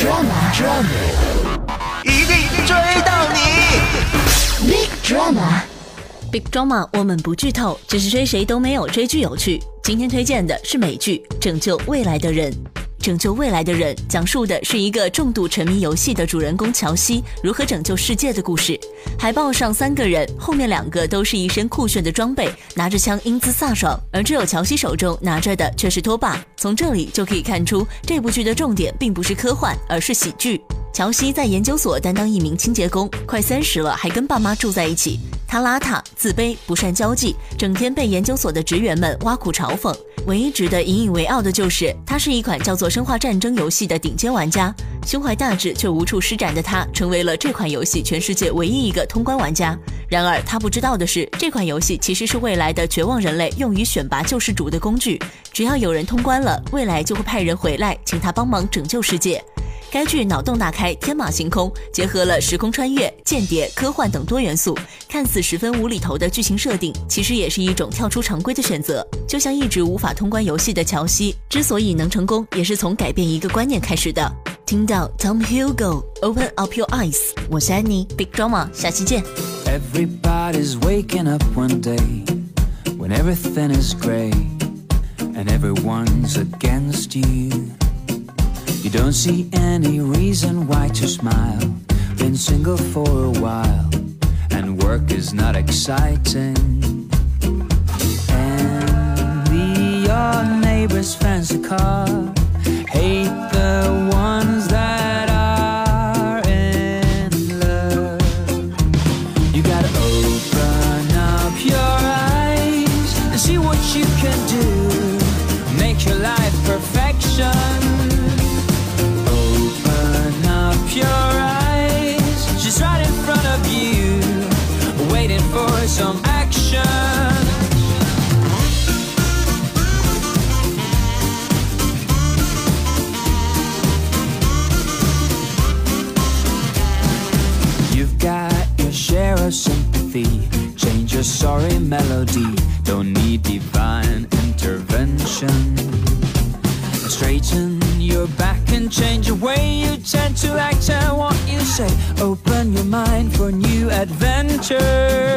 drama drama，一定追到你！Big drama。Big Drama，我们不剧透，只是追谁都没有追剧有趣。今天推荐的是美剧《拯救未来的人》。拯救未来的人讲述的是一个重度沉迷游戏的主人公乔西如何拯救世界的故事。海报上三个人，后面两个都是一身酷炫的装备，拿着枪英姿飒爽，而只有乔西手中拿着的却是拖把。从这里就可以看出，这部剧的重点并不是科幻，而是喜剧。乔西在研究所担当一名清洁工，快三十了还跟爸妈住在一起。他邋遢、自卑、不善交际，整天被研究所的职员们挖苦嘲讽。唯一值得引以为傲的就是，他是一款叫做《生化战争》游戏的顶尖玩家。胸怀大志却无处施展的他，成为了这款游戏全世界唯一一个通关玩家。然而他不知道的是，这款游戏其实是未来的绝望人类用于选拔救世主的工具。只要有人通关了，未来就会派人回来，请他帮忙拯救世界。该剧脑洞大开，天马行空，结合了时空穿越、间谍、科幻等多元素，看似十分无厘头的剧情设定，其实也是一种跳出常规的选择。就像一直无法通关游戏的乔西，之所以能成功，也是从改变一个观念开始的。听到 Tom Hugo，Open Up Your Eyes，我是安妮，Big Drama，下期见。Everybody's waking up one day when everything is gray and everyone's against you. You don't see any reason why to smile. Been single for a while, and work is not exciting. Envy your neighbor's fancy car. Some action. You've got your share of sympathy. Change your sorry melody. Don't need divine intervention. Straighten your back and change the way you tend to act and what you say. Open your mind for new adventures.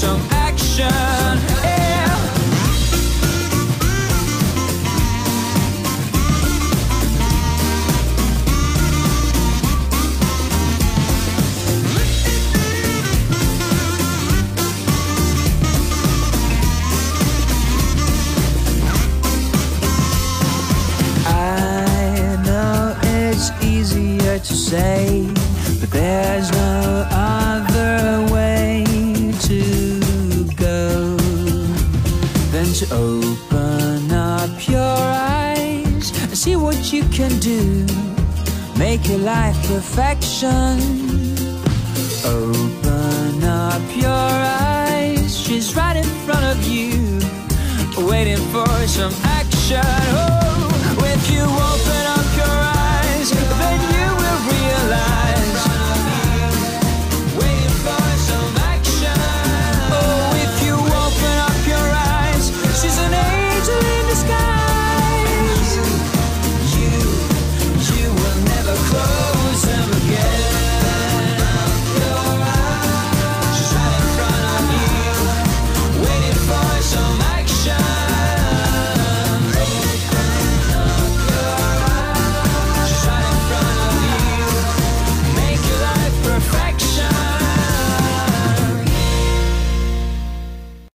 Some action. I know it's easier to say, but there's no to open up your eyes and see what you can do. Make your life perfection. Open up your eyes. She's right in front of you, waiting for some action. Oh,